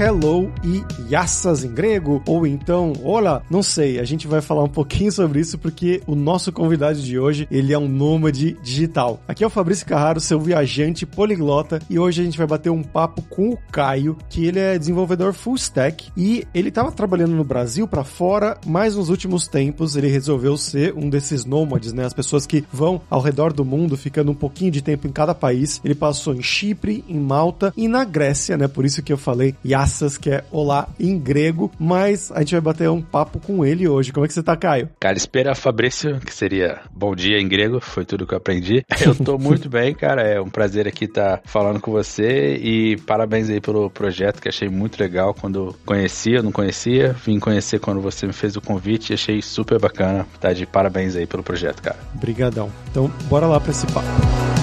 hello e yassas em grego, ou então olá, não sei, a gente vai falar um pouquinho sobre isso porque o nosso convidado de hoje, ele é um nômade digital. Aqui é o Fabrício Carraro, seu viajante poliglota, e hoje a gente vai bater um papo com o Caio, que ele é desenvolvedor full stack e ele estava trabalhando no Brasil para fora, mas nos últimos tempos ele resolveu ser um desses nômades, né? As pessoas que vão ao redor do mundo, ficando um pouquinho de tempo em cada país. Ele passou em Chipre, em Malta e na Grécia, né? Por isso que eu falei Yassas, que é olá em grego, mas a gente vai bater um papo com ele hoje. Como é que você tá, Caio? Cara, espera Fabrício, que seria bom dia em grego, foi tudo que eu aprendi. Eu tô muito bem, cara. É um prazer aqui estar tá falando com você e parabéns aí pelo projeto que achei muito legal quando conhecia, não conhecia, vim conhecer quando você me fez o convite e achei super bacana. Tá de parabéns aí pelo projeto, cara. Obrigadão. Então, bora lá para esse papo.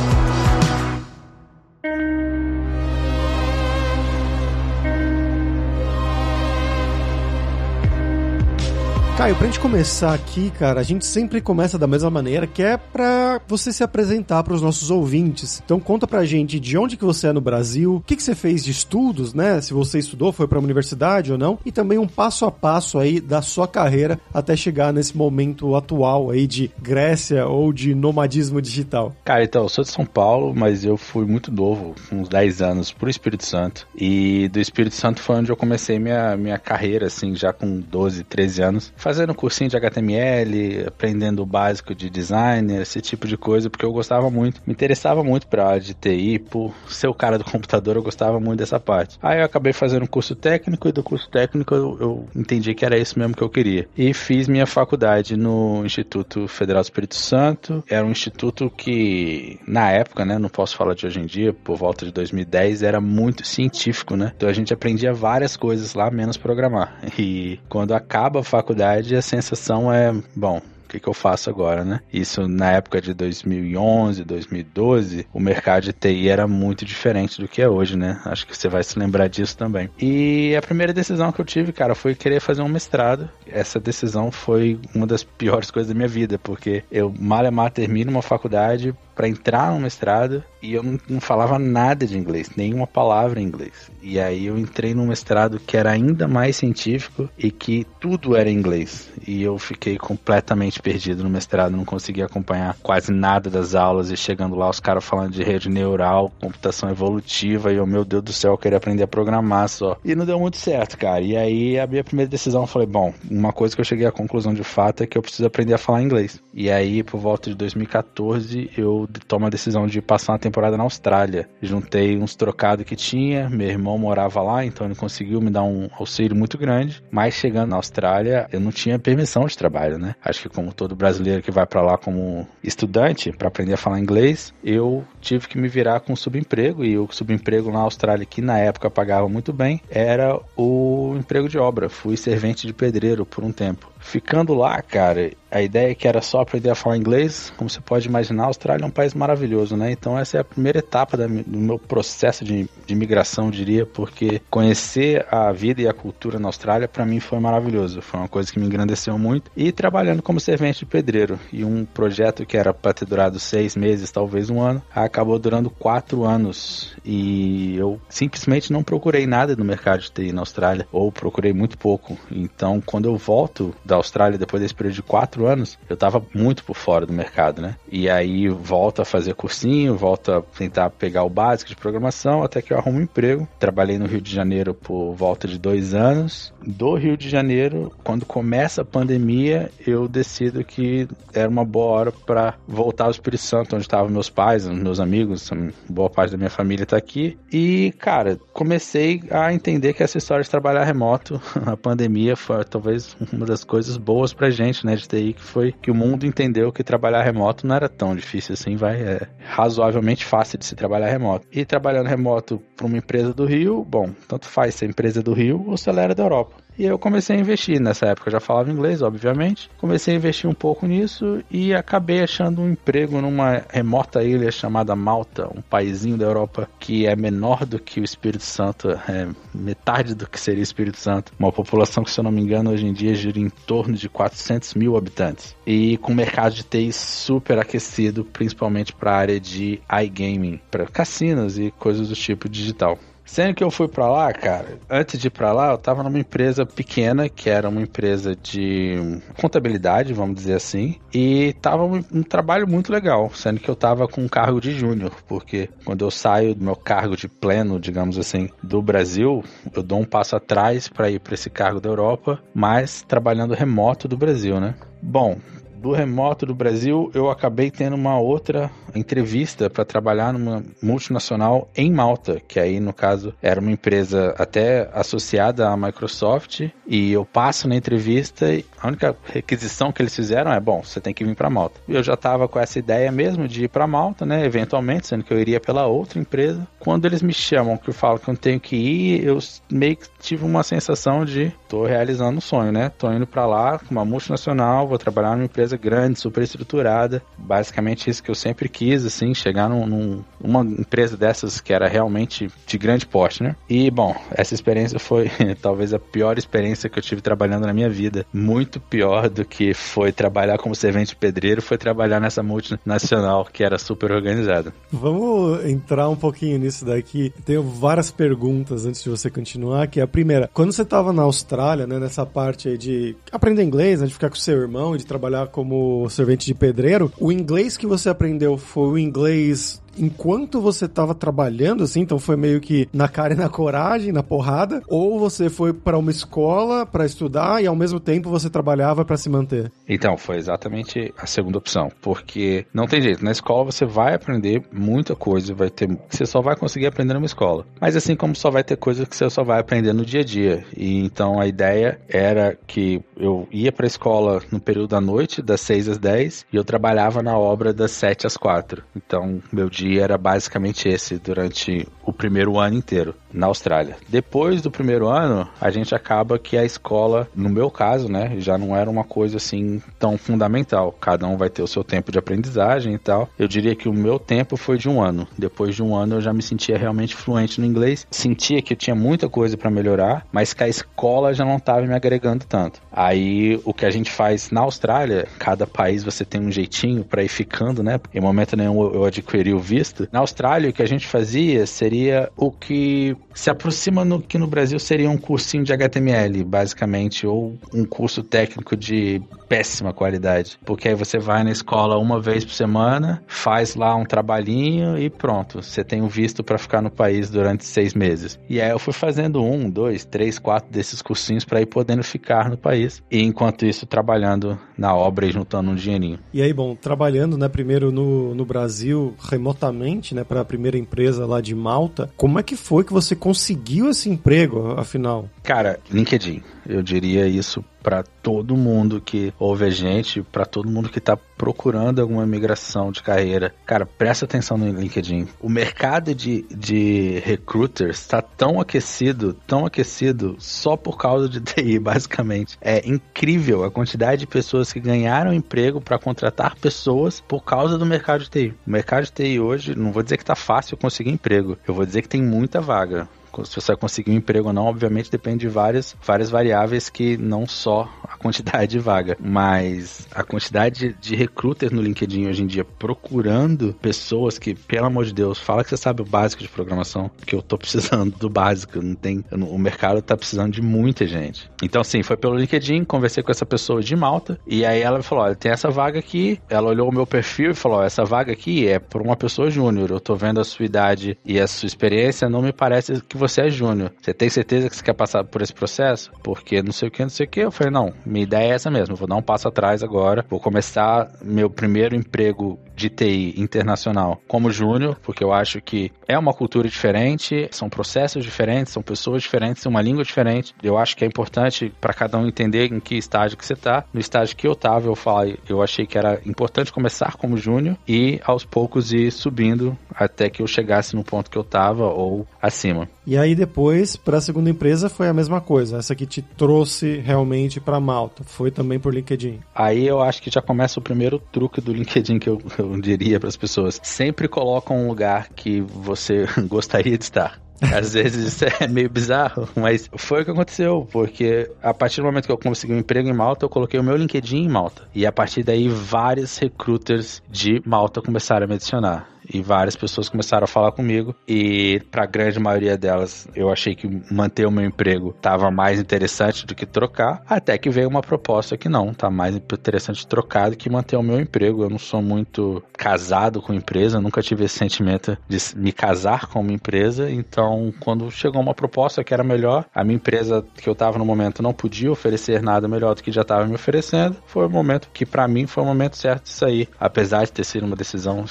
Caio, pra gente começar aqui, cara, a gente sempre começa da mesma maneira, que é pra você se apresentar para os nossos ouvintes. Então conta pra gente de onde que você é no Brasil, o que que você fez de estudos, né? Se você estudou, foi pra universidade ou não, e também um passo a passo aí da sua carreira até chegar nesse momento atual aí de Grécia ou de nomadismo digital. Cara, então, eu sou de São Paulo, mas eu fui muito novo, uns 10 anos, pro Espírito Santo. E do Espírito Santo foi onde eu comecei minha, minha carreira, assim, já com 12, 13 anos fazendo cursinho de HTML, aprendendo o básico de design, esse tipo de coisa, porque eu gostava muito, me interessava muito para área de TI, por ser o cara do computador, eu gostava muito dessa parte. Aí eu acabei fazendo um curso técnico e do curso técnico eu, eu entendi que era isso mesmo que eu queria. E fiz minha faculdade no Instituto Federal do Espírito Santo. Era um instituto que, na época, né, não posso falar de hoje em dia, por volta de 2010, era muito científico, né? Então a gente aprendia várias coisas lá, menos programar. E quando acaba a faculdade, verdade, a sensação é, bom, o que, que, eu faço agora, né? Isso na época de 2011, 2012, o mercado de TI era muito diferente do que é hoje, né? Acho que você vai se lembrar disso também. E a primeira decisão que eu tive, cara, foi querer fazer um mestrado. Essa decisão foi uma das piores coisas da minha vida, porque eu mal e mal termino uma faculdade para entrar no mestrado e eu não, não, falava nada de inglês, nenhuma palavra em inglês. E aí eu entrei num mestrado que era ainda mais científico e que tudo era em inglês. E eu fiquei completamente perdido no mestrado, não conseguia acompanhar quase nada das aulas e chegando lá os caras falando de rede neural, computação evolutiva e eu, meu Deus do céu, eu queria aprender a programar só. E não deu muito certo, cara. E aí a minha primeira decisão eu falei, bom, uma coisa que eu cheguei à conclusão de fato é que eu preciso aprender a falar inglês. E aí por volta de 2014 eu toma a decisão de passar uma temporada na Austrália. Juntei uns trocados que tinha, meu irmão morava lá, então ele conseguiu me dar um auxílio muito grande. Mas chegando na Austrália, eu não tinha permissão de trabalho, né? Acho que como todo brasileiro que vai para lá como estudante para aprender a falar inglês, eu tive que me virar com subemprego e o subemprego na Austrália que na época pagava muito bem era o emprego de obra. Fui servente de pedreiro por um tempo. Ficando lá, cara, a ideia é que era só aprender a falar inglês. Como você pode imaginar, a Austrália é um país maravilhoso, né? Então essa é a primeira etapa da, do meu processo de, de migração, diria, porque conhecer a vida e a cultura na Austrália para mim foi maravilhoso. Foi uma coisa que me engrandeceu muito. E trabalhando como servente de pedreiro e um projeto que era para ter durado seis meses, talvez um ano, acabou durando quatro anos. E eu simplesmente não procurei nada no mercado de TI na Austrália, ou procurei muito pouco. Então, quando eu volto da Austrália depois desse período de quatro anos, eu tava muito por fora do mercado, né? E aí volto a fazer cursinho, volto a tentar pegar o básico de programação, até que eu arrumo um emprego. Trabalhei no Rio de Janeiro por volta de dois anos. Do Rio de Janeiro, quando começa a pandemia, eu decido que era uma boa hora para voltar ao Espírito Santo, onde estavam meus pais, meus amigos, boa parte da minha família tá aqui. E, cara, comecei a entender que essa história de trabalhar remoto, a pandemia foi talvez uma das coisas coisas boas pra gente, né, de TI, que foi que o mundo entendeu que trabalhar remoto não era tão difícil assim, vai, é razoavelmente fácil de se trabalhar remoto. E trabalhando remoto para uma empresa do Rio, bom, tanto faz se a empresa é do Rio ou se ela era da Europa. E eu comecei a investir. Nessa época eu já falava inglês, obviamente. Comecei a investir um pouco nisso e acabei achando um emprego numa remota ilha chamada Malta, um paísinho da Europa que é menor do que o Espírito Santo, é metade do que seria o Espírito Santo. Uma população que, se eu não me engano, hoje em dia gira em torno de 400 mil habitantes. E com o mercado de TI super aquecido, principalmente para a área de iGaming, para cassinos e coisas do tipo digital. Sendo que eu fui para lá, cara, antes de ir para lá, eu tava numa empresa pequena, que era uma empresa de contabilidade, vamos dizer assim, e tava um, um trabalho muito legal, sendo que eu tava com um cargo de júnior, porque quando eu saio do meu cargo de pleno, digamos assim, do Brasil, eu dou um passo atrás para ir para esse cargo da Europa, mas trabalhando remoto do Brasil, né? Bom, do remoto do Brasil, eu acabei tendo uma outra entrevista para trabalhar numa multinacional em Malta, que aí no caso era uma empresa até associada à Microsoft, e eu passo na entrevista e a única requisição que eles fizeram é, bom, você tem que vir para Malta. Eu já estava com essa ideia mesmo de ir para Malta, né, eventualmente, sendo que eu iria pela outra empresa. Quando eles me chamam, que eu falo que eu tenho que ir, eu meio que tive uma sensação de tô realizando um sonho, né? Tô indo para lá com uma multinacional, vou trabalhar numa empresa grande, super estruturada. Basicamente isso que eu sempre quis, assim, chegar num, num, numa empresa dessas que era realmente de grande porte, né? E, bom, essa experiência foi talvez a pior experiência que eu tive trabalhando na minha vida. Muito pior do que foi trabalhar como servente pedreiro, foi trabalhar nessa multinacional que era super organizada. Vamos entrar um pouquinho nisso daqui. Tenho várias perguntas antes de você continuar, que é a primeira, quando você estava na Austrália, né, nessa parte aí de aprender inglês, né, de ficar com seu irmão e de trabalhar como servente de pedreiro, o inglês que você aprendeu foi o inglês enquanto você estava trabalhando, assim, então foi meio que na cara e na coragem, na porrada, ou você foi para uma escola para estudar e ao mesmo tempo você trabalhava para se manter? Então, foi exatamente a segunda opção, porque não tem jeito, na escola você vai aprender muita coisa, vai ter, você só vai conseguir aprender numa escola. Mas assim como só vai ter coisas que você só vai aprender no dia a dia. E então a ideia era que eu ia para a escola no período da noite, das 6 às 10, e eu trabalhava na obra das 7 às 4. Então, meu dia dia era basicamente esse durante o primeiro ano inteiro na Austrália. Depois do primeiro ano, a gente acaba que a escola, no meu caso, né, já não era uma coisa assim tão fundamental. Cada um vai ter o seu tempo de aprendizagem e tal. Eu diria que o meu tempo foi de um ano. Depois de um ano, eu já me sentia realmente fluente no inglês. Sentia que eu tinha muita coisa para melhorar, mas que a escola já não estava me agregando tanto. Aí, o que a gente faz na Austrália, cada país você tem um jeitinho para ir ficando, né? Em momento nenhum eu adquiri o visto. Na Austrália, o que a gente fazia seria o que se aproxima no que no Brasil seria um cursinho de HTML, basicamente, ou um curso técnico de péssima qualidade. Porque aí você vai na escola uma vez por semana, faz lá um trabalhinho e pronto. Você tem o visto para ficar no país durante seis meses. E aí eu fui fazendo um, dois, três, quatro desses cursinhos para ir podendo ficar no país. E enquanto isso, trabalhando na obra e juntando um dinheirinho. E aí, bom, trabalhando, né, primeiro no, no Brasil, remotamente, né, para a primeira empresa lá de Malta, como é que foi que você conseguiu esse emprego, afinal? Cara, LinkedIn. Eu diria isso para todo mundo que ouve a gente, para todo mundo que está procurando alguma migração de carreira. Cara, presta atenção no LinkedIn. O mercado de, de recruiters está tão aquecido, tão aquecido, só por causa de TI, basicamente. É incrível a quantidade de pessoas que ganharam emprego para contratar pessoas por causa do mercado de TI. O mercado de TI hoje, não vou dizer que está fácil conseguir emprego, eu vou dizer que tem muita vaga se você vai conseguir um emprego ou não, obviamente depende de várias, várias variáveis que não só a quantidade de vaga, mas a quantidade de recruiters no LinkedIn hoje em dia procurando pessoas que, pelo amor de Deus, fala que você sabe o básico de programação, que eu tô precisando do básico, não tem, o mercado tá precisando de muita gente. Então, sim, foi pelo LinkedIn, conversei com essa pessoa de Malta, e aí ela falou: olha, tem essa vaga aqui. Ela olhou o meu perfil e falou: essa vaga aqui é por uma pessoa júnior. Eu tô vendo a sua idade e a sua experiência, não me parece que você é júnior. Você tem certeza que você quer passar por esse processo? Porque não sei o que, não sei o que. Eu falei: não, minha ideia é essa mesmo. Vou dar um passo atrás agora. Vou começar meu primeiro emprego de TI internacional como júnior, porque eu acho que é uma cultura diferente, são processos diferentes, são pessoas diferentes, uma língua diferente. Eu acho que é importante para cada um entender em que estágio que você está. No estágio que eu estava, eu falei, eu achei que era importante começar como júnior e aos poucos ir subindo até que eu chegasse no ponto que eu estava ou acima. E aí depois, para a segunda empresa foi a mesma coisa. Essa que te trouxe realmente para Malta, foi também por LinkedIn. Aí eu acho que já começa o primeiro truque do LinkedIn que eu, eu diria para as pessoas. Sempre coloca um lugar que você gostaria de estar. Às vezes isso é meio bizarro, mas foi o que aconteceu, porque a partir do momento que eu consegui um emprego em Malta, eu coloquei o meu LinkedIn em Malta. E a partir daí, vários recruiters de Malta começaram a me adicionar. E várias pessoas começaram a falar comigo. E para a grande maioria delas eu achei que manter o meu emprego estava mais interessante do que trocar, até que veio uma proposta que não, tá mais interessante trocar do que manter o meu emprego. Eu não sou muito casado com empresa, nunca tive esse sentimento de me casar com uma empresa, então quando chegou uma proposta que era melhor, a minha empresa que eu estava no momento não podia oferecer nada melhor do que já estava me oferecendo, foi o momento que para mim foi o momento certo de sair, apesar de ter sido uma decisão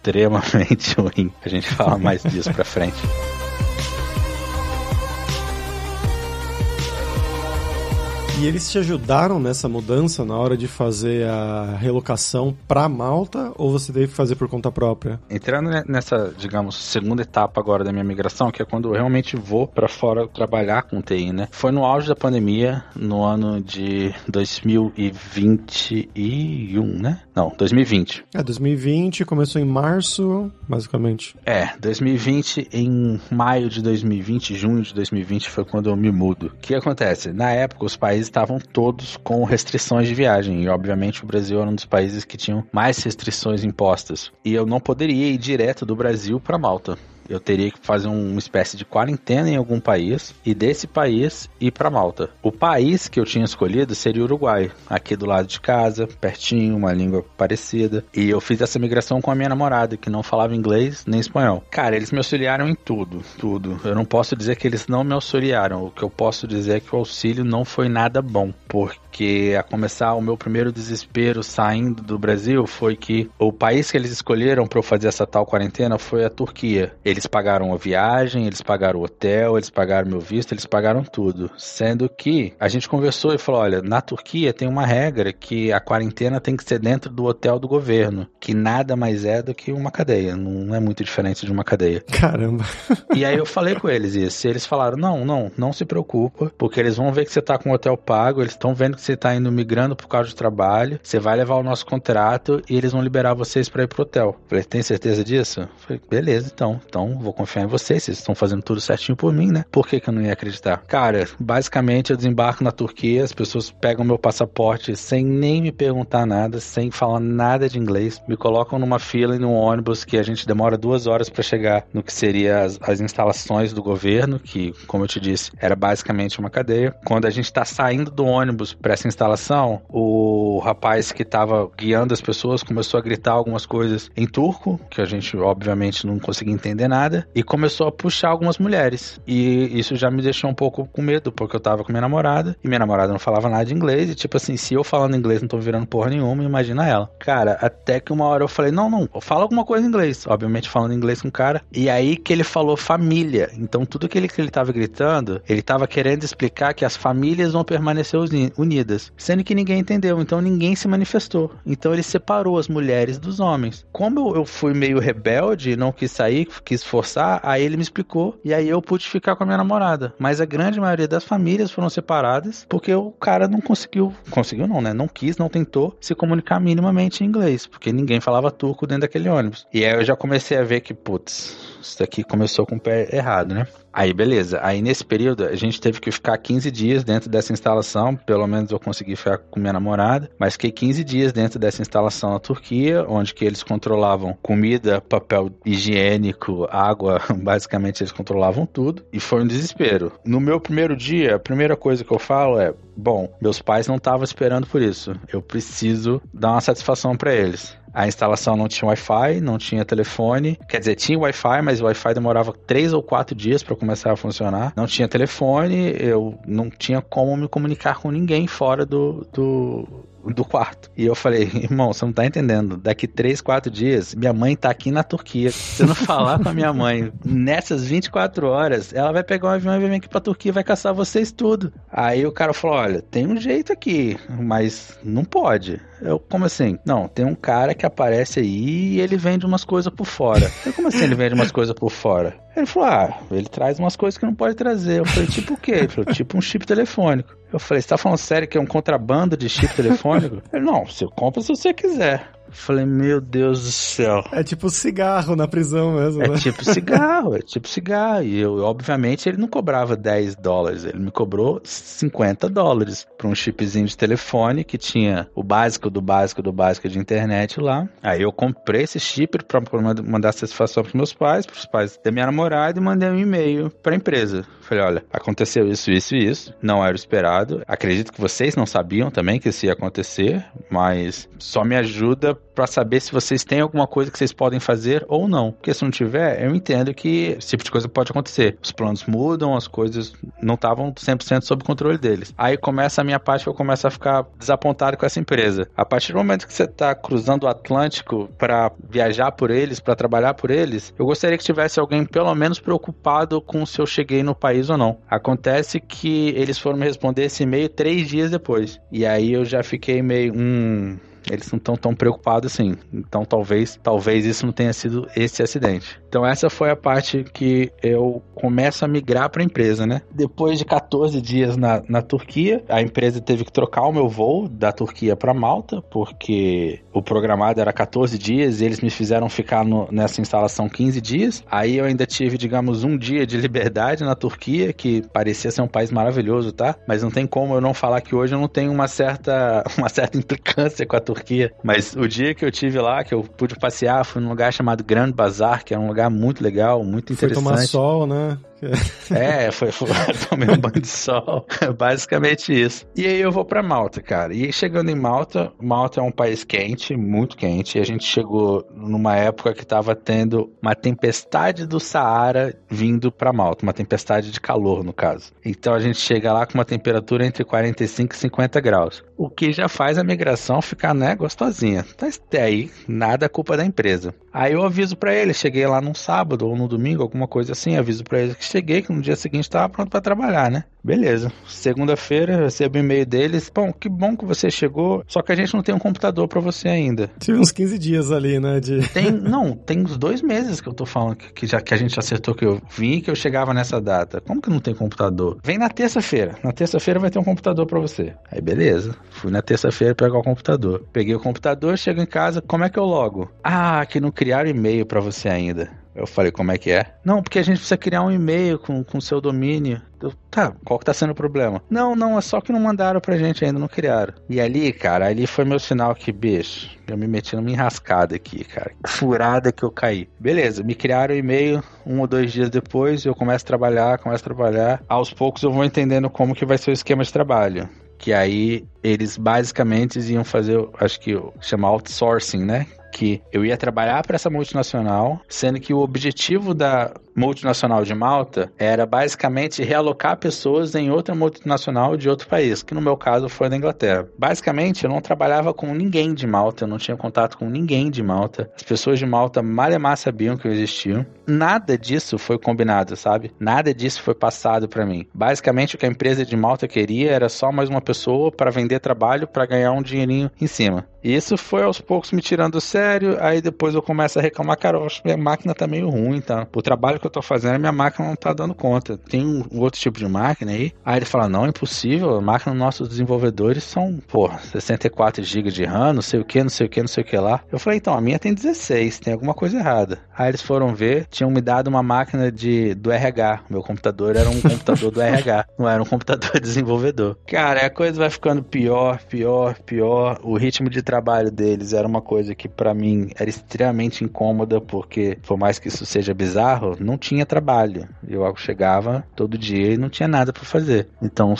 extremamente ruim. A gente fala mais disso pra frente. E eles te ajudaram nessa mudança na hora de fazer a relocação para Malta ou você teve que fazer por conta própria? Entrando nessa, digamos, segunda etapa agora da minha migração, que é quando eu realmente vou para fora trabalhar com TI, né? Foi no auge da pandemia, no ano de 2021, né? Não, 2020. É, 2020 começou em março, basicamente. É, 2020 em maio de 2020, junho de 2020 foi quando eu me mudo. O que acontece? Na época os países estavam todos com restrições de viagem. E, obviamente, o Brasil era um dos países que tinham mais restrições impostas. E eu não poderia ir direto do Brasil para Malta eu teria que fazer uma espécie de quarentena em algum país e desse país ir para Malta. O país que eu tinha escolhido seria o Uruguai, aqui do lado de casa, pertinho, uma língua parecida. E eu fiz essa migração com a minha namorada, que não falava inglês nem espanhol. Cara, eles me auxiliaram em tudo, tudo. Eu não posso dizer que eles não me auxiliaram. O que eu posso dizer é que o auxílio não foi nada bom, porque a começar o meu primeiro desespero saindo do Brasil foi que o país que eles escolheram para eu fazer essa tal quarentena foi a Turquia. Eles eles pagaram a viagem, eles pagaram o hotel, eles pagaram meu visto, eles pagaram tudo. Sendo que a gente conversou e falou: olha, na Turquia tem uma regra que a quarentena tem que ser dentro do hotel do governo, que nada mais é do que uma cadeia. Não é muito diferente de uma cadeia. Caramba. E aí eu falei com eles isso. E eles falaram: não, não, não se preocupa, porque eles vão ver que você tá com o hotel pago, eles estão vendo que você tá indo migrando por causa de trabalho, você vai levar o nosso contrato e eles vão liberar vocês para ir pro hotel. falei: tem certeza disso? falei: beleza, então. Então vou confiar em vocês, vocês estão fazendo tudo certinho por mim, né? Por que, que eu não ia acreditar? Cara, basicamente eu desembarco na Turquia, as pessoas pegam meu passaporte sem nem me perguntar nada, sem falar nada de inglês, me colocam numa fila e num ônibus que a gente demora duas horas para chegar no que seria as, as, instalações do governo, que, como eu te disse, era basicamente uma cadeia. Quando a gente está saindo do ônibus para essa instalação, o rapaz que estava guiando as pessoas começou a gritar algumas coisas em turco, que a gente obviamente não conseguia entender nada e começou a puxar algumas mulheres. E isso já me deixou um pouco com medo, porque eu tava com minha namorada e minha namorada não falava nada de inglês. E tipo assim, se eu falando inglês não tô virando porra nenhuma, imagina ela. Cara, até que uma hora eu falei: não, não, fala alguma coisa em inglês. Obviamente falando inglês com o cara. E aí que ele falou família. Então tudo ele, que ele tava gritando, ele tava querendo explicar que as famílias vão permanecer unidas. Sendo que ninguém entendeu. Então ninguém se manifestou. Então ele separou as mulheres dos homens. Como eu fui meio rebelde, não quis sair, quis forçar, aí ele me explicou e aí eu pude ficar com a minha namorada. Mas a grande maioria das famílias foram separadas porque o cara não conseguiu, conseguiu não, né? Não quis, não tentou se comunicar minimamente em inglês, porque ninguém falava turco dentro daquele ônibus. E aí eu já comecei a ver que, putz, isso daqui começou com o pé errado, né? Aí, beleza. Aí, nesse período, a gente teve que ficar 15 dias dentro dessa instalação. Pelo menos eu consegui ficar com minha namorada. Mas fiquei 15 dias dentro dessa instalação na Turquia, onde que eles controlavam comida, papel higiênico, água. Basicamente, eles controlavam tudo. E foi um desespero. No meu primeiro dia, a primeira coisa que eu falo é: bom, meus pais não estavam esperando por isso. Eu preciso dar uma satisfação para eles. A instalação não tinha Wi-Fi, não tinha telefone. Quer dizer, tinha Wi-Fi, mas o Wi-Fi demorava três ou quatro dias para começar a funcionar. Não tinha telefone, eu não tinha como me comunicar com ninguém fora do, do, do quarto. E eu falei, irmão, você não tá entendendo. Daqui três, quatro dias, minha mãe tá aqui na Turquia. Se eu não falar com a minha mãe nessas 24 horas, ela vai pegar um avião e vir aqui pra Turquia e vai caçar vocês tudo. Aí o cara falou: olha, tem um jeito aqui, mas não pode. Eu, como assim? Não, tem um cara que aparece aí e ele vende umas coisas por fora. Eu, como assim ele vende umas coisas por fora? Ele falou: ah, ele traz umas coisas que não pode trazer. Eu falei: tipo o quê? Ele falou: tipo um chip telefônico. Eu falei: você tá falando sério que é um contrabando de chip telefônico? Ele: não, você compra se você quiser. Falei, meu Deus do céu. É tipo cigarro na prisão mesmo. É né? tipo cigarro, é tipo cigarro. E eu, obviamente, ele não cobrava 10 dólares, ele me cobrou 50 dólares para um chipzinho de telefone que tinha o básico do básico do básico de internet lá. Aí eu comprei esse chip para mandar satisfação para meus pais, para os pais da minha namorada e mandei um e-mail para a empresa. Falei, olha, aconteceu isso, isso e isso, não era o esperado. Acredito que vocês não sabiam também que isso ia acontecer, mas só me ajuda para saber se vocês têm alguma coisa que vocês podem fazer ou não. Porque se não tiver, eu entendo que esse tipo de coisa pode acontecer. Os planos mudam, as coisas não estavam 100% sob controle deles. Aí começa a minha parte que eu começo a ficar desapontado com essa empresa. A partir do momento que você está cruzando o Atlântico para viajar por eles, para trabalhar por eles, eu gostaria que tivesse alguém pelo menos preocupado com se eu cheguei no país ou não. Acontece que eles foram me responder esse e-mail três dias depois. E aí eu já fiquei meio, hum, eles não estão tão preocupados assim. Então talvez, talvez isso não tenha sido esse acidente. Então essa foi a parte que eu começo a migrar para a empresa, né? Depois de 14 dias na, na Turquia, a empresa teve que trocar o meu voo da Turquia para Malta, porque o programado era 14 dias e eles me fizeram ficar no, nessa instalação 15 dias. Aí eu ainda tive, digamos, um dia de liberdade na Turquia, que parecia ser um país maravilhoso, tá? Mas não tem como eu não falar que hoje eu não tenho uma certa, uma certa implicância com a Turquia. Mas o dia que eu tive lá, que eu pude passear, fui num lugar chamado Grand Bazar, que é um lugar muito legal, muito interessante. Foi tomar sol, né? É, foi, foi tomei um banho de sol, basicamente isso. E aí eu vou para Malta, cara. E chegando em Malta, Malta é um país quente, muito quente. E a gente chegou numa época que tava tendo uma tempestade do Saara vindo para Malta, uma tempestade de calor, no caso. Então a gente chega lá com uma temperatura entre 45 e 50 graus, o que já faz a migração ficar, né, gostosinha. Mas até aí, nada é culpa da empresa. Aí eu aviso para ele, cheguei lá num sábado ou no domingo, alguma coisa assim, aviso para ele que cheguei, que no dia seguinte estava pronto para trabalhar, né? Beleza. Segunda-feira, recebo um e-mail deles. Bom, que bom que você chegou, só que a gente não tem um computador para você ainda. Tive uns 15 dias ali, né? De... Tem, não, tem uns dois meses que eu tô falando que, que, já, que a gente acertou que eu vim e que eu chegava nessa data. Como que não tem computador? Vem na terça-feira. Na terça-feira vai ter um computador para você. Aí beleza. Fui na terça-feira pegar o computador. Peguei o computador, chego em casa, como é que eu logo? Ah, que não criaram e-mail para você ainda. Eu falei, como é que é? Não, porque a gente precisa criar um e-mail com o seu domínio. Eu, tá, qual que tá sendo o problema? Não, não, é só que não mandaram pra gente ainda, não criaram. E ali, cara, ali foi meu sinal que, bicho, eu me meti numa enrascada aqui, cara. Furada que eu caí. Beleza, me criaram o e-mail um ou dois dias depois, eu começo a trabalhar, começo a trabalhar. Aos poucos eu vou entendendo como que vai ser o esquema de trabalho que aí eles basicamente iam fazer, acho que chama outsourcing, né? Que eu ia trabalhar para essa multinacional, sendo que o objetivo da multinacional de Malta era basicamente realocar pessoas em outra multinacional de outro país, que no meu caso foi da Inglaterra. Basicamente, eu não trabalhava com ninguém de Malta, eu não tinha contato com ninguém de Malta. As pessoas de Malta malemar sabiam que eu existia. Nada disso foi combinado, sabe? Nada disso foi passado para mim. Basicamente, o que a empresa de Malta queria era só mais uma pessoa para vender trabalho para ganhar um dinheirinho em cima. E isso foi aos poucos me tirando do sério, aí depois eu começo a reclamar, cara, eu acho que minha máquina tá meio ruim, tá? O trabalho que eu tô fazendo, minha máquina não tá dando conta. Tem um, outro tipo de máquina aí. Aí ele fala: não, impossível. A máquina dos nossos desenvolvedores são, pô, 64 GB de RAM, não sei o que, não sei o que, não sei o que lá. Eu falei: então, a minha tem 16, tem alguma coisa errada. Aí eles foram ver, tinham me dado uma máquina de, do RH. Meu computador era um computador do RH, não era um computador desenvolvedor. Cara, a coisa vai ficando pior, pior, pior. O ritmo de trabalho deles era uma coisa que para mim era extremamente incômoda, porque por mais que isso seja bizarro, não tinha trabalho. Eu chegava todo dia e não tinha nada para fazer. Então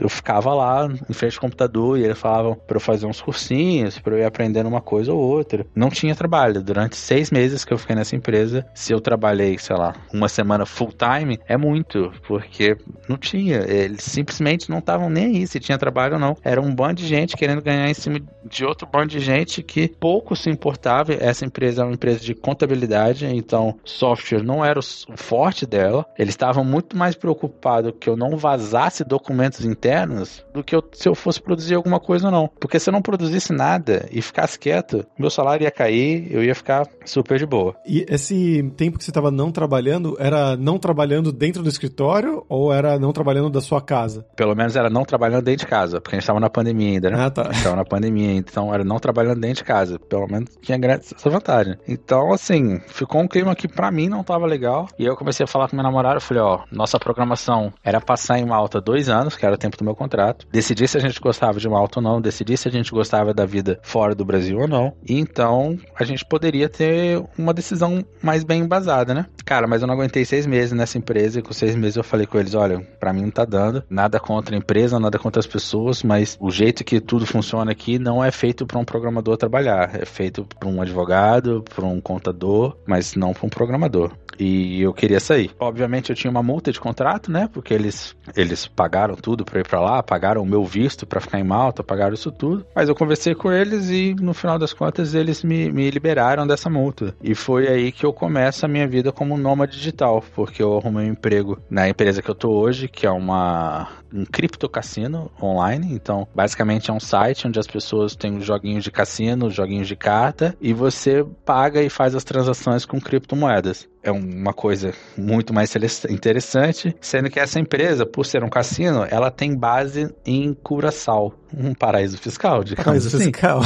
eu ficava lá em frente ao computador e eles falavam para eu fazer uns cursinhos, para eu ir aprendendo uma coisa ou outra. Não tinha trabalho. Durante seis meses que eu fiquei nessa empresa, se eu trabalhei, sei lá, uma semana full time, é muito, porque não tinha. Eles simplesmente não estavam nem aí se tinha trabalho ou não. Era um bando de gente querendo ganhar em cima de outro bando de gente que pouco se importava. Essa empresa é uma empresa de contabilidade, então software não era o forte dela. Eles estavam muito mais preocupados que eu não vazasse documentos internos internos do que eu, se eu fosse produzir alguma coisa ou não. Porque se eu não produzisse nada e ficasse quieto, meu salário ia cair, eu ia ficar super de boa. E esse tempo que você estava não trabalhando, era não trabalhando dentro do escritório ou era não trabalhando da sua casa? Pelo menos era não trabalhando dentro de casa, porque a gente estava na pandemia ainda, né? Ah, tá. A gente tava na pandemia, então era não trabalhando dentro de casa. Pelo menos tinha essa vantagem. Então, assim, ficou um clima que para mim não tava legal. E eu comecei a falar com minha namorada, eu falei, ó, nossa programação era passar em Malta dois anos, que era o tempo do meu contrato. Decidir se a gente gostava de Malta ou não, decidir se a gente gostava da vida fora do Brasil ou não. E então a gente poderia ter uma decisão mais bem embasada, né? Cara, mas eu não aguentei seis meses nessa empresa e com seis meses eu falei com eles, olha, para mim não tá dando. Nada contra a empresa, nada contra as pessoas, mas o jeito que tudo funciona aqui não é feito para um programador trabalhar. É feito para um advogado, para um contador, mas não para um programador. E eu queria sair. Obviamente eu tinha uma multa de contrato, né? Porque eles, eles pagaram tudo para para lá, pagaram o meu visto para ficar em Malta, pagaram isso tudo. Mas eu conversei com eles e no final das contas eles me, me liberaram dessa multa. E foi aí que eu começo a minha vida como nômade digital, porque eu arrumei um emprego na empresa que eu tô hoje, que é uma um cripto cassino online. Então, basicamente é um site onde as pessoas têm joguinhos de cassino, joguinhos de carta e você paga e faz as transações com criptomoedas é uma coisa muito mais interessante, sendo que essa empresa, por ser um cassino, ela tem base em Curaçao, um paraíso fiscal, digamos paraíso assim. fiscal.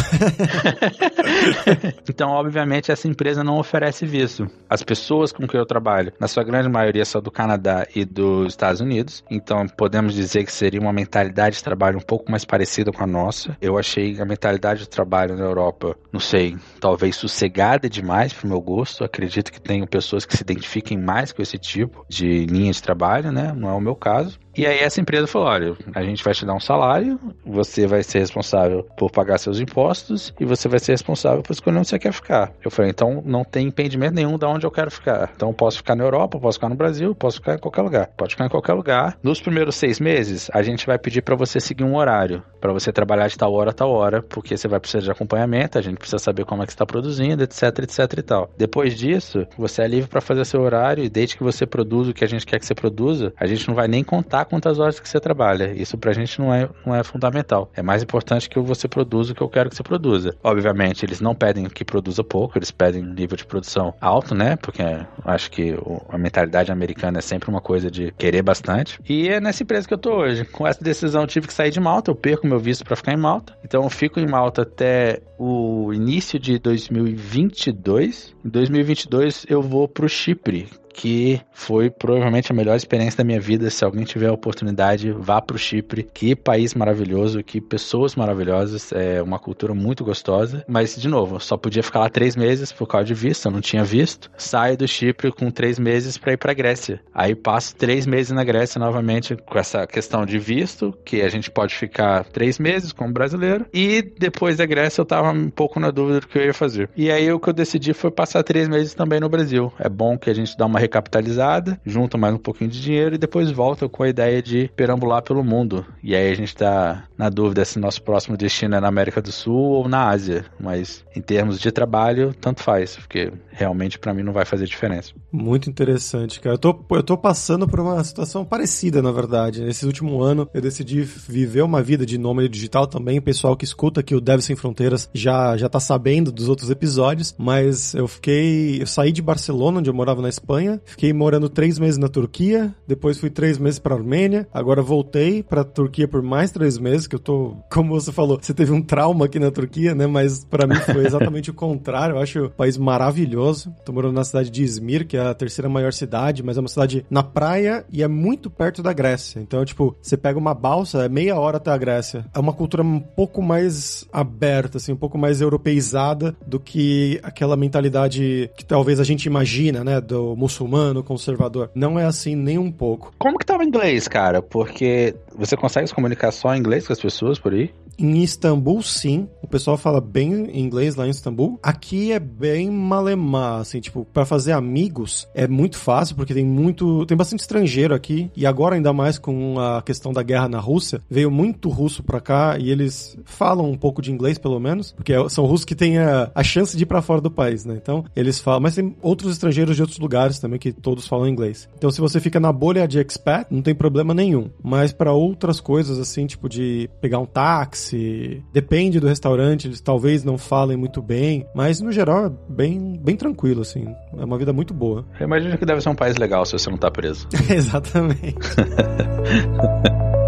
então, obviamente, essa empresa não oferece visto. As pessoas com que eu trabalho, na sua grande maioria, são do Canadá e dos Estados Unidos, então podemos dizer que seria uma mentalidade de trabalho um pouco mais parecida com a nossa. Eu achei a mentalidade de trabalho na Europa, não sei, talvez sossegada demais para o meu gosto. Acredito que tenho pessoas que se identifiquem mais com esse tipo de linha de trabalho, né? Não é o meu caso. E aí essa empresa falou: olha, a gente vai te dar um salário, você vai ser responsável por pagar seus impostos e você vai ser responsável por escolher onde você quer ficar. Eu falei, então não tem impedimento nenhum de onde eu quero ficar. Então eu posso ficar na Europa, posso ficar no Brasil, posso ficar em qualquer lugar. Pode ficar em qualquer lugar. Nos primeiros seis meses, a gente vai pedir para você seguir um horário, para você trabalhar de tal hora a tal hora, porque você vai precisar de acompanhamento, a gente precisa saber como é que está produzindo, etc, etc e tal. Depois disso, você é livre para fazer seu horário e desde que você produza o que a gente quer que você produza, a gente não vai nem contar quantas horas que você trabalha. Isso pra gente não é, não é fundamental. É mais importante que você produza o que eu quero que você produza. Obviamente, eles não pedem que produza pouco, eles pedem nível de produção alto, né? Porque acho que a mentalidade americana é sempre uma coisa de querer bastante. E é nessa empresa que eu tô hoje. Com essa decisão, eu tive que sair de Malta. Eu perco meu visto para ficar em Malta. Então, eu fico em Malta até o início de 2022. Em 2022, eu vou pro Chipre, que foi provavelmente a melhor experiência da minha vida. Se alguém tiver a oportunidade, vá para o Chipre. Que país maravilhoso, que pessoas maravilhosas, é uma cultura muito gostosa. Mas, de novo, só podia ficar lá três meses por causa de visto, eu não tinha visto. Saio do Chipre com três meses para ir para Grécia. Aí passo três meses na Grécia novamente com essa questão de visto, que a gente pode ficar três meses como brasileiro. E depois da Grécia eu tava um pouco na dúvida do que eu ia fazer. E aí o que eu decidi foi passar três meses também no Brasil. É bom que a gente dá uma recapitalizada, junta mais um pouquinho de dinheiro e depois volta com a ideia de perambular pelo mundo. E aí a gente tá na dúvida se nosso próximo destino é na América do Sul ou na Ásia. Mas em termos de trabalho, tanto faz, porque realmente para mim não vai fazer diferença. Muito interessante, cara. Eu tô, eu tô passando por uma situação parecida, na verdade. Nesse último ano, eu decidi viver uma vida de nômade digital também. O pessoal que escuta aqui o Dev Sem Fronteiras já, já tá sabendo dos outros episódios, mas eu fiquei. Eu saí de Barcelona, onde eu morava na Espanha, fiquei morando três meses na Turquia, depois fui três meses pra Armênia, agora voltei pra Turquia por mais três meses, que eu tô, como você falou, você teve um trauma aqui na Turquia, né? Mas para mim foi exatamente o contrário. Eu acho o país maravilhoso. Tô morando na cidade de Izmir, que é a terceira maior cidade, mas é uma cidade na praia e é muito perto da Grécia. Então, tipo, você pega uma balsa, é meia hora até a Grécia. É uma cultura um pouco mais aberta, assim, um pouco mais europeizada do que aquela mentalidade que talvez a gente imagina, né? Do muçulmano muçulmano, conservador. Não é assim nem um pouco. Como que tá o inglês, cara? Porque você consegue se comunicar só em inglês com as pessoas por aí? Em Istambul, sim. O pessoal fala bem inglês lá em Istambul. Aqui é bem malemão amar, assim, tipo, para fazer amigos é muito fácil, porque tem muito, tem bastante estrangeiro aqui, e agora ainda mais com a questão da guerra na Rússia, veio muito russo pra cá e eles falam um pouco de inglês, pelo menos, porque são russos que têm a, a chance de ir para fora do país, né? Então, eles falam, mas tem outros estrangeiros de outros lugares também que todos falam inglês. Então, se você fica na bolha de expat, não tem problema nenhum. Mas para outras coisas, assim, tipo de pegar um táxi, depende do restaurante, eles talvez não falem muito bem, mas no geral é bem, bem tranquilo, assim. É uma vida muito boa. Eu imagino que deve ser um país legal se você não tá preso. Exatamente.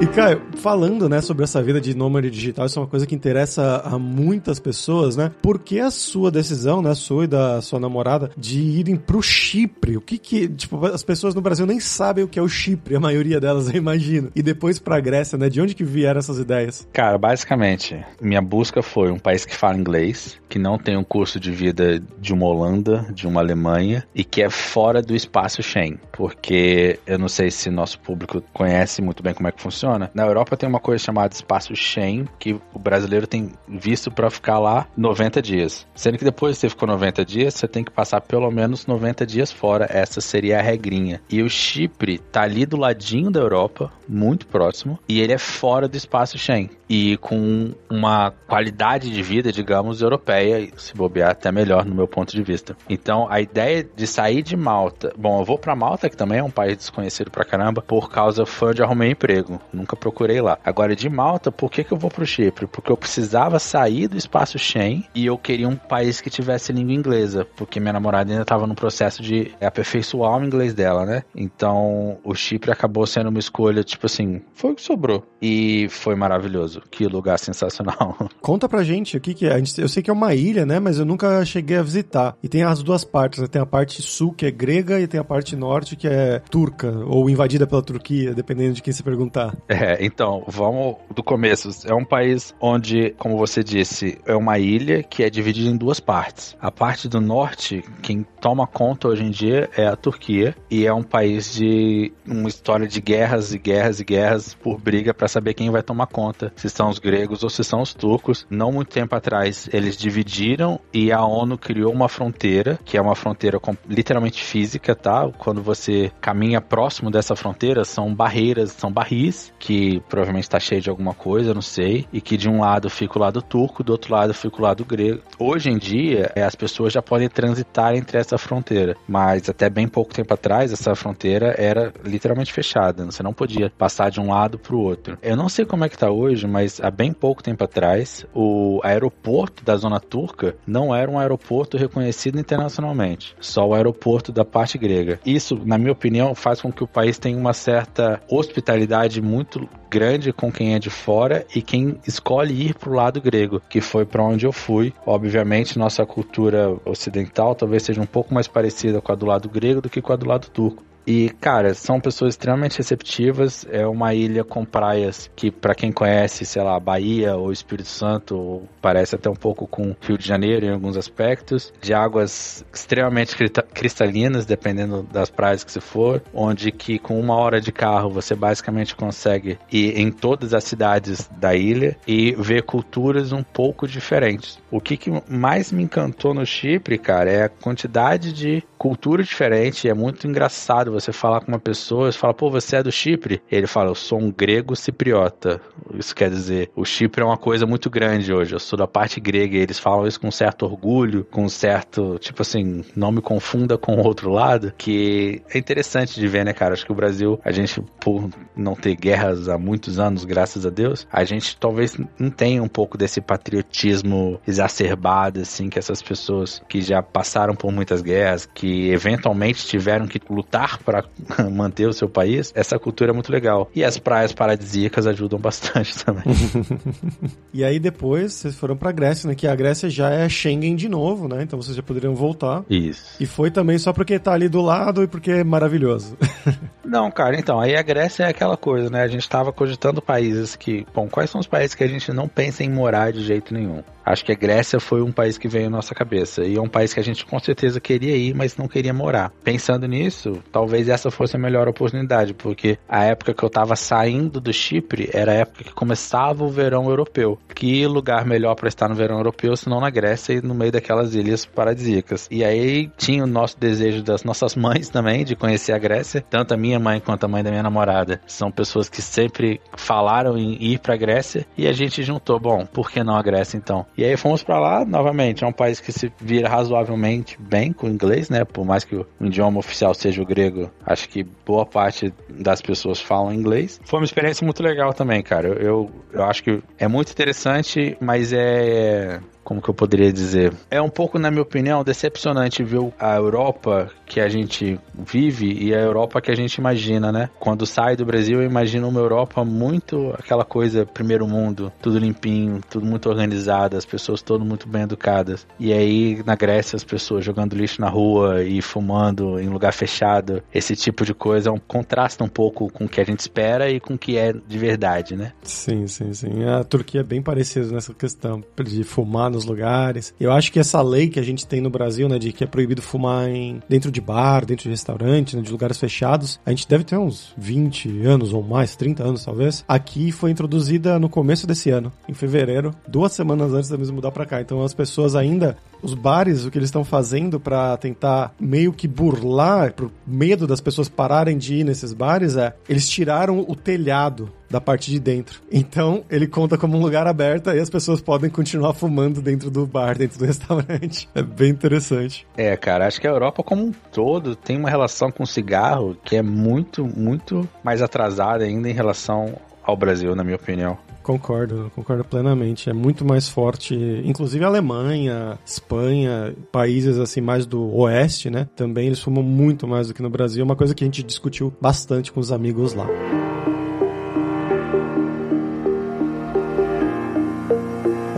E, Caio, falando, né, sobre essa vida de nômade digital, isso é uma coisa que interessa a muitas pessoas, né? Por que a sua decisão, né, sua e da sua namorada, de irem pro Chipre? O que que, tipo, as pessoas no Brasil nem sabem o que é o Chipre, a maioria delas, eu imagino. E depois pra Grécia, né? De onde que vieram essas ideias? Cara, basicamente, minha busca foi um país que fala inglês, que não tem um curso de vida de uma Holanda, de uma Alemanha, e que é fora do espaço Schengen. Porque eu não sei se nosso público conhece muito bem como é que funciona, funciona. Na Europa tem uma coisa chamada espaço Schengen, que o brasileiro tem visto para ficar lá 90 dias. Sendo que depois que você ficou 90 dias, você tem que passar pelo menos 90 dias fora. Essa seria a regrinha. E o Chipre tá ali do ladinho da Europa, muito próximo, e ele é fora do espaço Schengen. E com uma qualidade de vida, digamos, europeia, se bobear até melhor no meu ponto de vista. Então, a ideia de sair de Malta, bom, eu vou para Malta, que também é um país desconhecido pra caramba, por causa foi onde arrumei emprego nunca procurei lá. Agora, de Malta, por que, que eu vou pro Chipre? Porque eu precisava sair do espaço Schengen e eu queria um país que tivesse língua inglesa, porque minha namorada ainda estava no processo de aperfeiçoar o inglês dela, né? Então, o Chipre acabou sendo uma escolha, tipo assim, foi o que sobrou. E foi maravilhoso. Que lugar sensacional. Conta pra gente o que, que é. Eu sei que é uma ilha, né? Mas eu nunca cheguei a visitar. E tem as duas partes, né? Tem a parte sul, que é grega, e tem a parte norte, que é turca, ou invadida pela Turquia, dependendo de quem se perguntar. É, então, vamos do começo. É um país onde, como você disse, é uma ilha que é dividida em duas partes. A parte do norte, quem toma conta hoje em dia é a Turquia, e é um país de uma história de guerras e guerras e guerras por briga para saber quem vai tomar conta, se são os gregos ou se são os turcos. Não muito tempo atrás, eles dividiram e a ONU criou uma fronteira, que é uma fronteira literalmente física, tá? Quando você caminha próximo dessa fronteira, são barreiras, são barris que provavelmente está cheio de alguma coisa, não sei, e que de um lado fica o lado turco, do outro lado fica o lado grego. Hoje em dia, é, as pessoas já podem transitar entre essa fronteira, mas até bem pouco tempo atrás, essa fronteira era literalmente fechada, você não podia passar de um lado para o outro. Eu não sei como é que está hoje, mas há bem pouco tempo atrás, o aeroporto da zona turca não era um aeroporto reconhecido internacionalmente, só o aeroporto da parte grega. Isso, na minha opinião, faz com que o país tenha uma certa hospitalidade muito muito grande com quem é de fora e quem escolhe ir para o lado grego, que foi para onde eu fui. Obviamente, nossa cultura ocidental talvez seja um pouco mais parecida com a do lado grego do que com a do lado turco. E, cara, são pessoas extremamente receptivas. É uma ilha com praias que, para quem conhece, sei lá, Bahia ou Espírito Santo, parece até um pouco com Rio de Janeiro em alguns aspectos. De águas extremamente cristalinas, dependendo das praias que você for. Onde que com uma hora de carro você basicamente consegue ir em todas as cidades da ilha e ver culturas um pouco diferentes. O que, que mais me encantou no Chipre, cara, é a quantidade de cultura diferente. É muito engraçado você falar com uma pessoa, você fala, pô, você é do Chipre? Ele fala, eu sou um grego cipriota. Isso quer dizer, o Chipre é uma coisa muito grande hoje, eu sou da parte grega, e eles falam isso com certo orgulho, com certo, tipo assim, não me confunda com o outro lado, que é interessante de ver, né, cara? Acho que o Brasil, a gente, por não ter guerras há muitos anos, graças a Deus, a gente talvez não tenha um pouco desse patriotismo exacerbado, assim, que essas pessoas que já passaram por muitas guerras, que eventualmente tiveram que lutar para manter o seu país, essa cultura é muito legal. E as praias paradisíacas ajudam bastante também. e aí depois vocês foram pra Grécia, né? Que a Grécia já é Schengen de novo, né? Então vocês já poderiam voltar. Isso. E foi também só porque tá ali do lado e porque é maravilhoso. Não, cara, então, aí a Grécia é aquela coisa, né? A gente tava cogitando países que, bom, quais são os países que a gente não pensa em morar de jeito nenhum? Acho que a Grécia foi um país que veio à nossa cabeça. E é um país que a gente com certeza queria ir, mas não queria morar. Pensando nisso, talvez essa fosse a melhor oportunidade, porque a época que eu tava saindo do Chipre era a época que começava o verão europeu. Que lugar melhor para estar no verão europeu se não na Grécia e no meio daquelas ilhas paradisíacas. E aí tinha o nosso desejo das nossas mães também de conhecer a Grécia, tanto a minha mãe quanto a mãe da minha namorada. São pessoas que sempre falaram em ir para a Grécia e a gente juntou, bom, por que não a Grécia então? E aí fomos para lá, novamente, é um país que se vira razoavelmente bem com o inglês, né? Por mais que o idioma oficial seja o grego, acho que boa parte das pessoas falam inglês. Foi uma experiência muito legal também, cara. Eu, eu acho que é muito interessante, mas é como que eu poderia dizer? É um pouco, na minha opinião, decepcionante ver a Europa que a gente vive e a Europa que a gente imagina, né? Quando sai do Brasil, eu imagino uma Europa muito aquela coisa primeiro mundo, tudo limpinho, tudo muito organizado, as pessoas todas muito bem educadas. E aí na Grécia as pessoas jogando lixo na rua e fumando em lugar fechado, esse tipo de coisa é um contrasta um pouco com o que a gente espera e com o que é de verdade, né? Sim, sim, sim. A Turquia é bem parecida nessa questão de fumar no nos lugares. Eu acho que essa lei que a gente tem no Brasil, né, de que é proibido fumar em, dentro de bar, dentro de restaurante, né, de lugares fechados, a gente deve ter uns 20 anos ou mais, 30 anos talvez. Aqui foi introduzida no começo desse ano, em fevereiro, duas semanas antes da mesmo mudar para cá. Então as pessoas ainda os bares, o que eles estão fazendo para tentar meio que burlar, por medo das pessoas pararem de ir nesses bares, é eles tiraram o telhado da parte de dentro. Então, ele conta como um lugar aberto e as pessoas podem continuar fumando dentro do bar, dentro do restaurante. É bem interessante. É, cara, acho que a Europa como um todo tem uma relação com cigarro que é muito, muito mais atrasada ainda em relação ao Brasil, na minha opinião. Concordo, concordo plenamente. É muito mais forte, inclusive a Alemanha, Espanha, países assim mais do oeste, né? Também eles fumam muito mais do que no Brasil. É uma coisa que a gente discutiu bastante com os amigos lá.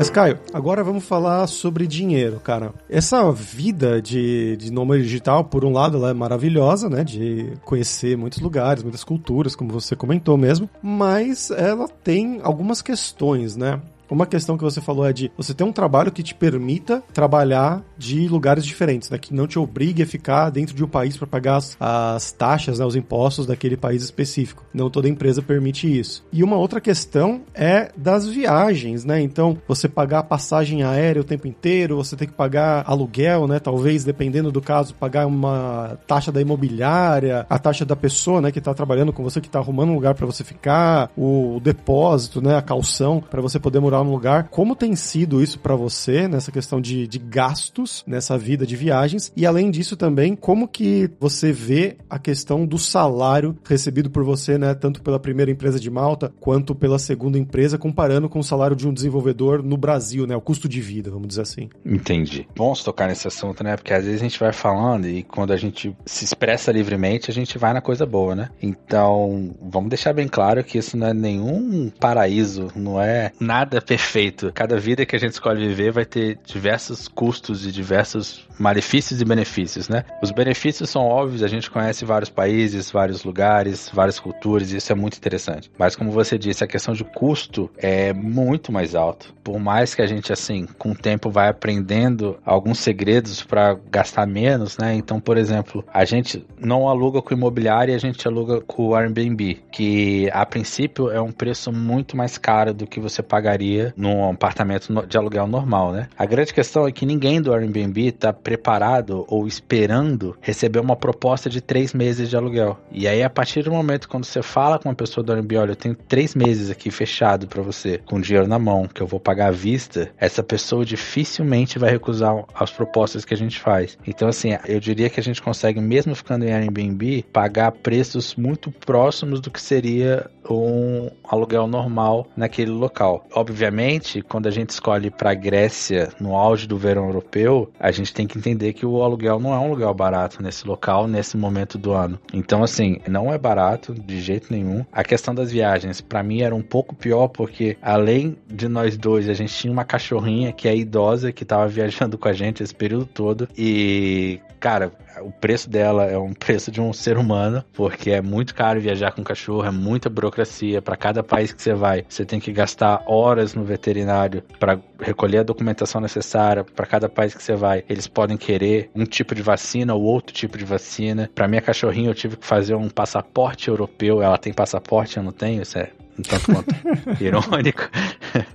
Mas, Caio, agora vamos falar sobre dinheiro, cara. Essa vida de, de nômade digital, por um lado, ela é maravilhosa, né? De conhecer muitos lugares, muitas culturas, como você comentou mesmo. Mas ela tem algumas questões, né? Uma questão que você falou é de você ter um trabalho que te permita trabalhar de lugares diferentes, né? Que não te obrigue a ficar dentro de um país para pagar as, as taxas, né? os impostos daquele país específico. Não toda empresa permite isso. E uma outra questão é das viagens, né? Então, você pagar passagem aérea o tempo inteiro, você tem que pagar aluguel, né? Talvez, dependendo do caso, pagar uma taxa da imobiliária, a taxa da pessoa, né? Que tá trabalhando com você, que tá arrumando um lugar para você ficar, o depósito, né? A calção para você poder morar no lugar. Como tem sido isso para você nessa questão de, de gastos nessa vida de viagens? E além disso também, como que você vê a questão do salário recebido por você, né? Tanto pela primeira empresa de Malta quanto pela segunda empresa, comparando com o salário de um desenvolvedor no Brasil, né? O custo de vida, vamos dizer assim. Entendi. Bom se tocar nesse assunto, né? Porque às vezes a gente vai falando e quando a gente se expressa livremente, a gente vai na coisa boa, né? Então, vamos deixar bem claro que isso não é nenhum paraíso, não é nada perfeito. Cada vida que a gente escolhe viver vai ter diversos custos e diversos malefícios e benefícios, né? Os benefícios são óbvios, a gente conhece vários países, vários lugares, várias culturas, e isso é muito interessante. Mas como você disse, a questão de custo é muito mais alto. Por mais que a gente assim, com o tempo vai aprendendo alguns segredos para gastar menos, né? Então, por exemplo, a gente não aluga com imobiliária, a gente aluga com o Airbnb, que a princípio é um preço muito mais caro do que você pagaria num apartamento de aluguel normal, né? A grande questão é que ninguém do Airbnb está preparado ou esperando receber uma proposta de três meses de aluguel. E aí, a partir do momento quando você fala com uma pessoa do Airbnb, olha, eu tenho três meses aqui fechado para você, com dinheiro na mão, que eu vou pagar à vista, essa pessoa dificilmente vai recusar as propostas que a gente faz. Então, assim, eu diria que a gente consegue, mesmo ficando em Airbnb, pagar preços muito próximos do que seria um aluguel normal naquele local. Obviamente, quando a gente escolhe para Grécia no auge do verão europeu, a gente tem que entender que o aluguel não é um aluguel barato nesse local, nesse momento do ano. Então, assim, não é barato de jeito nenhum. A questão das viagens, para mim, era um pouco pior porque além de nós dois, a gente tinha uma cachorrinha que é idosa que tava viajando com a gente esse período todo e cara, o preço dela é um preço de um ser humano, porque é muito caro viajar com cachorro, é muita burocracia. Para cada país que você vai, você tem que gastar horas no veterinário para recolher a documentação necessária. Para cada país que você vai, eles podem querer um tipo de vacina ou outro tipo de vacina. Para minha cachorrinha, eu tive que fazer um passaporte europeu. Ela tem passaporte, eu não tenho, isso é um tanto quanto irônico.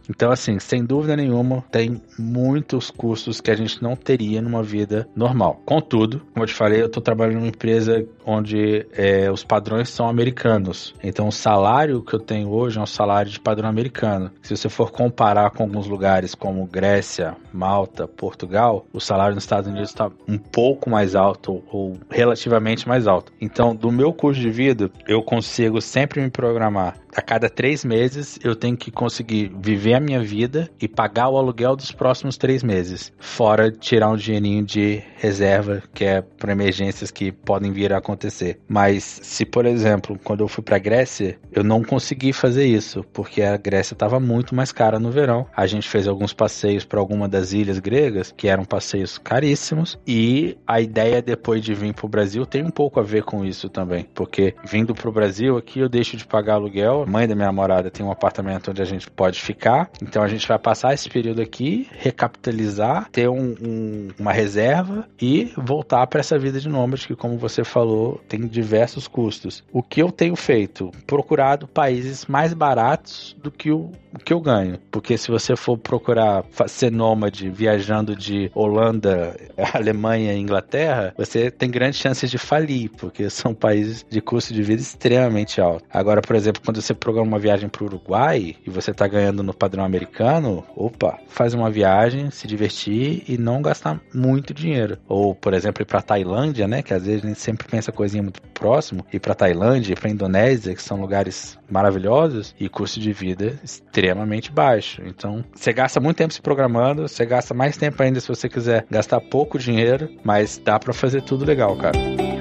então, assim, sem dúvida nenhuma, tem muitos custos que a gente não teria numa vida normal. Contudo, como eu te falei, eu estou trabalhando numa empresa onde é, os padrões são americanos. Então, o salário que eu tenho hoje é um salário de padrão americano. Se você for comparar com alguns lugares como Grécia, Malta, Portugal, o salário nos Estados Unidos está um pouco mais alto ou relativamente mais alto. Então, do meu custo de vida, eu consigo sempre me programar a cada três meses eu tenho que conseguir viver a minha vida e pagar o aluguel dos próximos três meses. Fora tirar um dinheirinho de reserva, que é para emergências que podem vir a acontecer. Mas se, por exemplo, quando eu fui para Grécia, eu não consegui fazer isso, porque a Grécia estava muito mais cara no verão. A gente fez alguns passeios para alguma das ilhas gregas, que eram passeios caríssimos, e a ideia depois de vir para o Brasil tem um pouco a ver com isso também, porque vindo para o Brasil aqui eu deixo de pagar aluguel mãe da minha namorada tem um apartamento onde a gente pode ficar. Então a gente vai passar esse período aqui, recapitalizar, ter um, um, uma reserva e voltar para essa vida de nômade que, como você falou, tem diversos custos. O que eu tenho feito? Procurado países mais baratos do que o, o que eu ganho. Porque se você for procurar ser nômade viajando de Holanda, Alemanha e Inglaterra, você tem grandes chances de falir, porque são países de custo de vida extremamente alto. Agora, por exemplo, quando você programa uma viagem para o Uruguai e você está ganhando no padrão americano, opa, faz uma viagem, se divertir e não gastar muito dinheiro. Ou, por exemplo, ir para Tailândia, né, que às vezes a gente sempre pensa coisinha muito próximo, ir para Tailândia, para Indonésia, que são lugares maravilhosos e custo de vida extremamente baixo. Então, você gasta muito tempo se programando, você gasta mais tempo ainda se você quiser gastar pouco dinheiro, mas dá para fazer tudo legal, cara.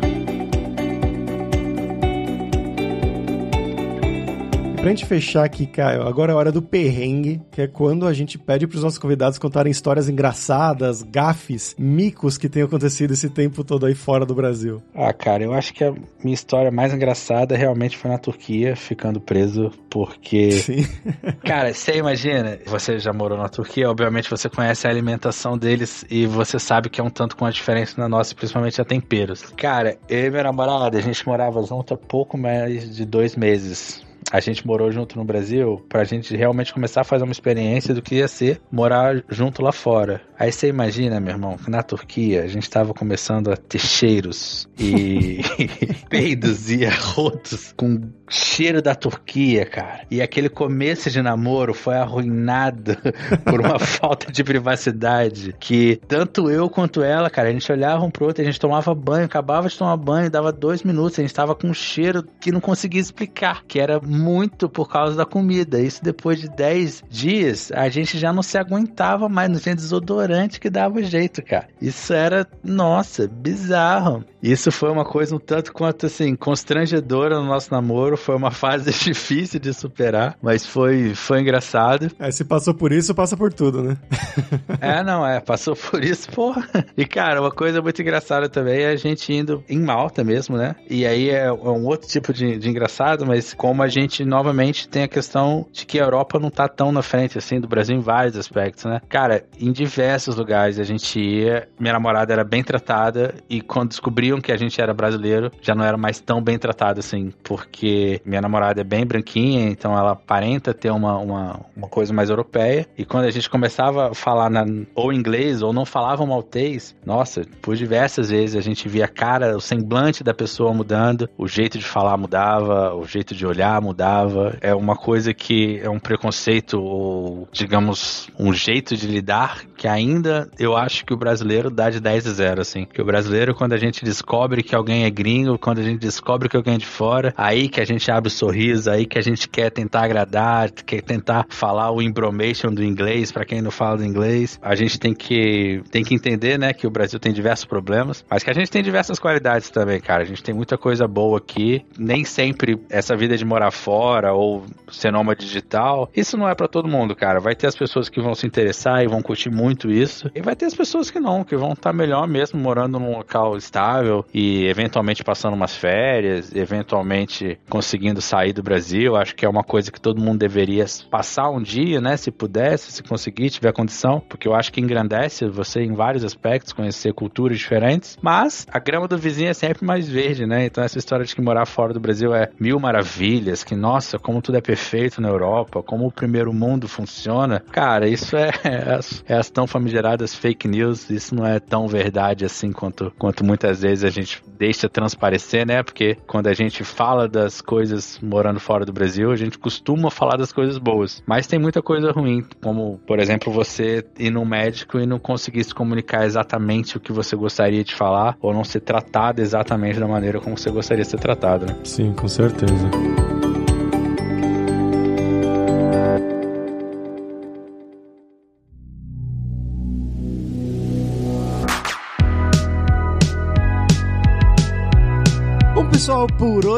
Pra gente fechar aqui, Caio, agora é a hora do perrengue, que é quando a gente pede pros nossos convidados contarem histórias engraçadas, gafes, micos que tenham acontecido esse tempo todo aí fora do Brasil. Ah, cara, eu acho que a minha história mais engraçada realmente foi na Turquia, ficando preso, porque. Sim. cara, você imagina, você já morou na Turquia, obviamente você conhece a alimentação deles e você sabe que é um tanto com a diferença na nossa, principalmente a temperos. Cara, eu e minha namorada, a gente morava junto há pouco mais de dois meses a gente morou junto no Brasil pra gente realmente começar a fazer uma experiência do que ia ser morar junto lá fora. Aí você imagina, meu irmão, que na Turquia a gente tava começando a ter cheiros e peidos e arrotos com cheiro da Turquia, cara. E aquele começo de namoro foi arruinado por uma falta de privacidade que tanto eu quanto ela, cara, a gente olhava um pro outro, a gente tomava banho, acabava de tomar banho, dava dois minutos, a gente tava com um cheiro que não conseguia explicar, que era muito por causa da comida. Isso depois de 10 dias, a gente já não se aguentava mais, não tinha desodorante que dava jeito, cara. Isso era, nossa, bizarro. Isso foi uma coisa um tanto quanto assim, constrangedora no nosso namoro. Foi uma fase difícil de superar, mas foi, foi engraçado. É, se passou por isso, passa por tudo, né? é, não, é, passou por isso, porra. E cara, uma coisa muito engraçada também é a gente indo em Malta mesmo, né? E aí é, é um outro tipo de, de engraçado, mas como a gente novamente tem a questão de que a Europa não tá tão na frente assim do Brasil em vários aspectos, né? Cara, em diversos lugares a gente ia, minha namorada era bem tratada e quando que a gente era brasileiro, já não era mais tão bem tratado assim, porque minha namorada é bem branquinha, então ela aparenta ter uma, uma, uma coisa mais europeia e quando a gente começava a falar na, ou inglês ou não falava maltês, nossa, por diversas vezes a gente via a cara, o semblante da pessoa mudando, o jeito de falar mudava, o jeito de olhar mudava mudava. É uma coisa que é um preconceito ou, digamos, um jeito de lidar que ainda eu acho que o brasileiro dá de 10 a 0, assim. Que o brasileiro, quando a gente descobre que alguém é gringo, quando a gente descobre que alguém é de fora, aí que a gente abre o sorriso, aí que a gente quer tentar agradar, quer tentar falar o embromation do inglês, para quem não fala inglês. A gente tem que, tem que entender, né, que o Brasil tem diversos problemas, mas que a gente tem diversas qualidades também, cara. A gente tem muita coisa boa aqui. Nem sempre essa vida de morar fora ou ser nômade digital. Isso não é para todo mundo, cara. Vai ter as pessoas que vão se interessar e vão curtir muito isso. E vai ter as pessoas que não, que vão estar tá melhor mesmo morando num local estável e eventualmente passando umas férias, eventualmente conseguindo sair do Brasil. Acho que é uma coisa que todo mundo deveria passar um dia, né? Se pudesse, se conseguir, tiver condição, porque eu acho que engrandece você em vários aspectos, conhecer culturas diferentes. Mas a grama do vizinho é sempre mais verde, né? Então essa história de que morar fora do Brasil é mil maravilhas, que nossa, como tudo é perfeito na Europa, como o primeiro mundo funciona. Cara, isso é, é, as, é as tão famigeradas fake news, isso não é tão verdade assim quanto, quanto muitas vezes a gente deixa transparecer, né? Porque quando a gente fala das coisas morando fora do Brasil, a gente costuma falar das coisas boas. Mas tem muita coisa ruim, como, por exemplo, você ir no médico e não conseguir se comunicar exatamente o que você gostaria de falar, ou não ser tratado exatamente da maneira como você gostaria de ser tratado, né? Sim, com certeza.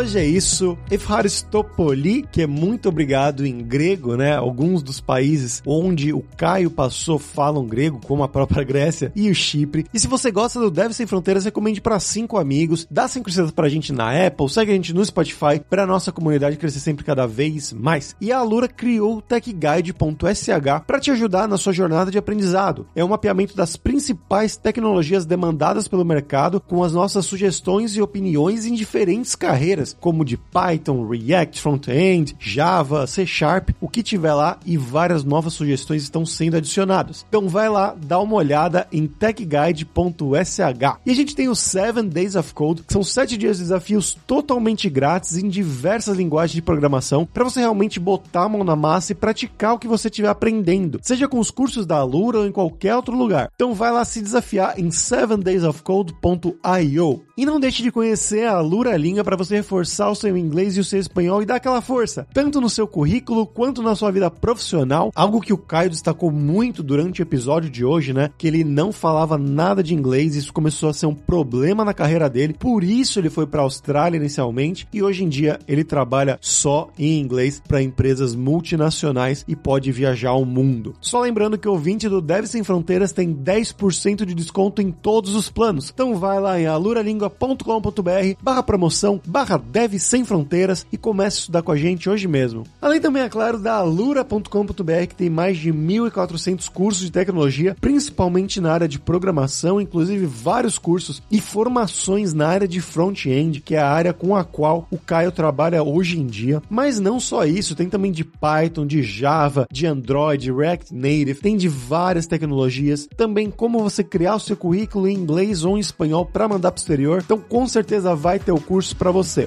Hoje é isso. Efharistopoli, que é muito obrigado em grego, né? Alguns dos países onde o Caio passou falam grego, como a própria Grécia e o Chipre. E se você gosta do Deve Sem Fronteiras, recomende para cinco amigos, dá cinco estrelas pra gente na Apple, segue a gente no Spotify para nossa comunidade crescer sempre cada vez mais. E a Alura criou o techguide.sh para te ajudar na sua jornada de aprendizado. É um mapeamento das principais tecnologias demandadas pelo mercado com as nossas sugestões e opiniões em diferentes carreiras, como de Python, React, Front-End, Java, C Sharp, o que tiver lá e várias novas sugestões estão sendo adicionadas. Então vai lá, dá uma olhada em techguide.sh. E a gente tem os 7 Days of Code, que são 7 dias de desafios totalmente grátis em diversas linguagens de programação, para você realmente botar a mão na massa e praticar o que você estiver aprendendo, seja com os cursos da Alura ou em qualquer outro lugar. Então vai lá se desafiar em 7daysofcode.io. E não deixe de conhecer a Alura língua para você reforçar o seu inglês e o seu espanhol e dar aquela força, tanto no seu currículo quanto na sua vida profissional. Algo que o Caio destacou muito durante o episódio de hoje, né? Que ele não falava nada de inglês, isso começou a ser um problema na carreira dele. Por isso ele foi para a Austrália inicialmente e hoje em dia ele trabalha só em inglês para empresas multinacionais e pode viajar ao mundo. Só lembrando que o ouvinte do Deve Sem Fronteiras tem 10% de desconto em todos os planos. Então vai lá em aluralingua.com.br/promoção promoção barra Dev Sem Fronteiras e comece a estudar com a gente hoje mesmo. Além também, é claro, da alura.com.br que tem mais de 1.400 cursos de tecnologia, principalmente na área de programação, inclusive vários cursos e formações na área de front-end, que é a área com a qual o Caio trabalha hoje em dia. Mas não só isso, tem também de Python, de Java, de Android, React Native, tem de várias tecnologias, também como você criar o seu currículo em inglês ou em espanhol para mandar para o exterior. Então, com certeza vai ter o curso para você.